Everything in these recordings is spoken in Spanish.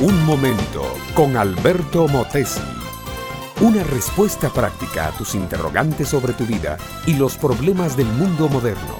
Un momento con Alberto Motesi. Una respuesta práctica a tus interrogantes sobre tu vida y los problemas del mundo moderno.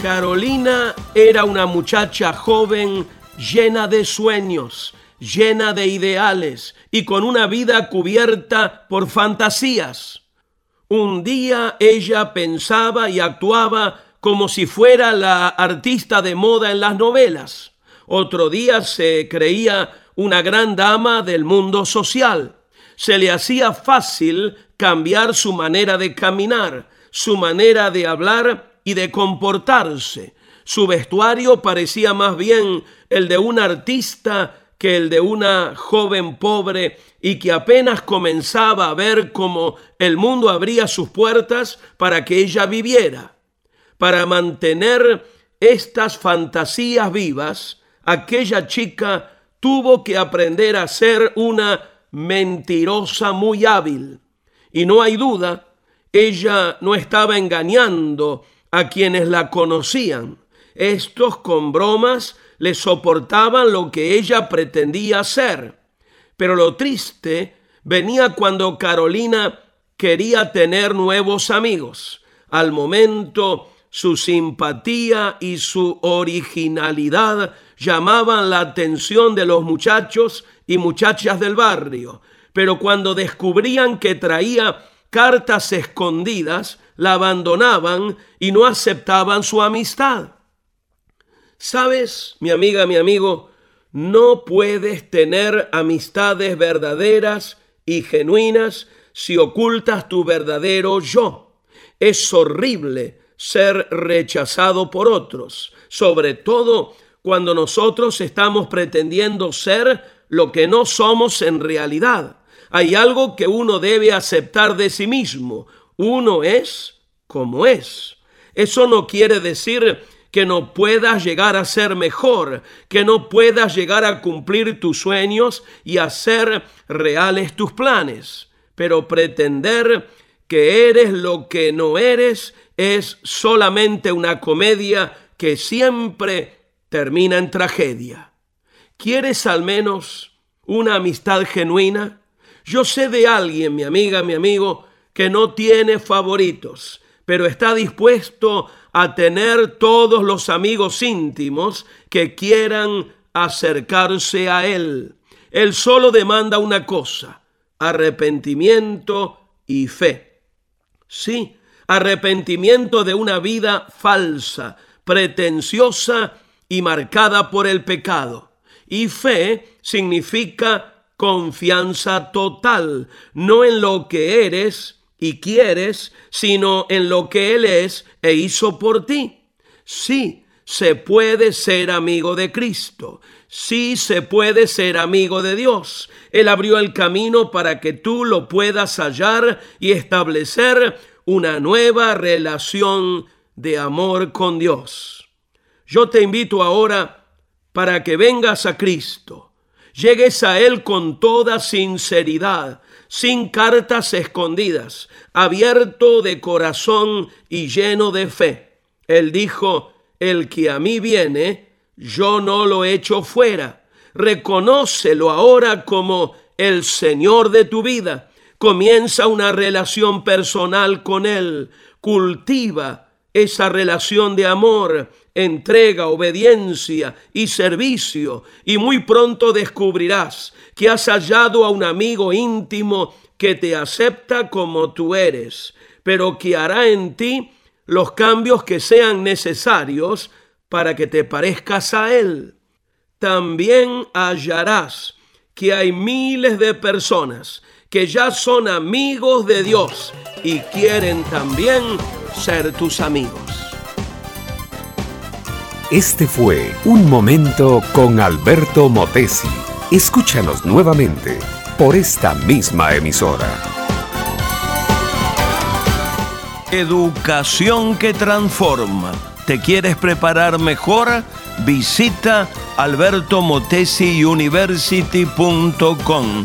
Carolina era una muchacha joven llena de sueños, llena de ideales y con una vida cubierta por fantasías. Un día ella pensaba y actuaba como si fuera la artista de moda en las novelas. Otro día se creía una gran dama del mundo social. Se le hacía fácil cambiar su manera de caminar, su manera de hablar y de comportarse. Su vestuario parecía más bien el de un artista que el de una joven pobre y que apenas comenzaba a ver cómo el mundo abría sus puertas para que ella viviera. Para mantener estas fantasías vivas, aquella chica tuvo que aprender a ser una mentirosa muy hábil. Y no hay duda, ella no estaba engañando a quienes la conocían. Estos con bromas le soportaban lo que ella pretendía hacer. Pero lo triste venía cuando Carolina quería tener nuevos amigos. Al momento su simpatía y su originalidad llamaban la atención de los muchachos y muchachas del barrio, pero cuando descubrían que traía cartas escondidas, la abandonaban y no aceptaban su amistad. Sabes, mi amiga, mi amigo, no puedes tener amistades verdaderas y genuinas si ocultas tu verdadero yo. Es horrible ser rechazado por otros, sobre todo cuando nosotros estamos pretendiendo ser lo que no somos en realidad. Hay algo que uno debe aceptar de sí mismo. Uno es como es. Eso no quiere decir que no puedas llegar a ser mejor, que no puedas llegar a cumplir tus sueños y hacer reales tus planes. Pero pretender que eres lo que no eres es solamente una comedia que siempre termina en tragedia. ¿Quieres al menos una amistad genuina? Yo sé de alguien, mi amiga, mi amigo, que no tiene favoritos, pero está dispuesto a tener todos los amigos íntimos que quieran acercarse a Él. Él solo demanda una cosa, arrepentimiento y fe. Sí, arrepentimiento de una vida falsa, pretenciosa y marcada por el pecado. Y fe significa confianza total, no en lo que eres, y quieres, sino en lo que Él es e hizo por ti. Sí, se puede ser amigo de Cristo. Sí se puede ser amigo de Dios. Él abrió el camino para que tú lo puedas hallar y establecer una nueva relación de amor con Dios. Yo te invito ahora para que vengas a Cristo. Llegues a Él con toda sinceridad sin cartas escondidas, abierto de corazón y lleno de fe. Él dijo, el que a mí viene, yo no lo echo fuera. Reconócelo ahora como el Señor de tu vida. Comienza una relación personal con Él. Cultiva esa relación de amor, entrega, obediencia y servicio, y muy pronto descubrirás que has hallado a un amigo íntimo que te acepta como tú eres, pero que hará en ti los cambios que sean necesarios para que te parezcas a Él. También hallarás que hay miles de personas que ya son amigos de Dios y quieren también ser tus amigos. Este fue Un Momento con Alberto Motesi. Escúchanos nuevamente por esta misma emisora. Educación que transforma. ¿Te quieres preparar mejor? Visita albertomotesiuniversity.com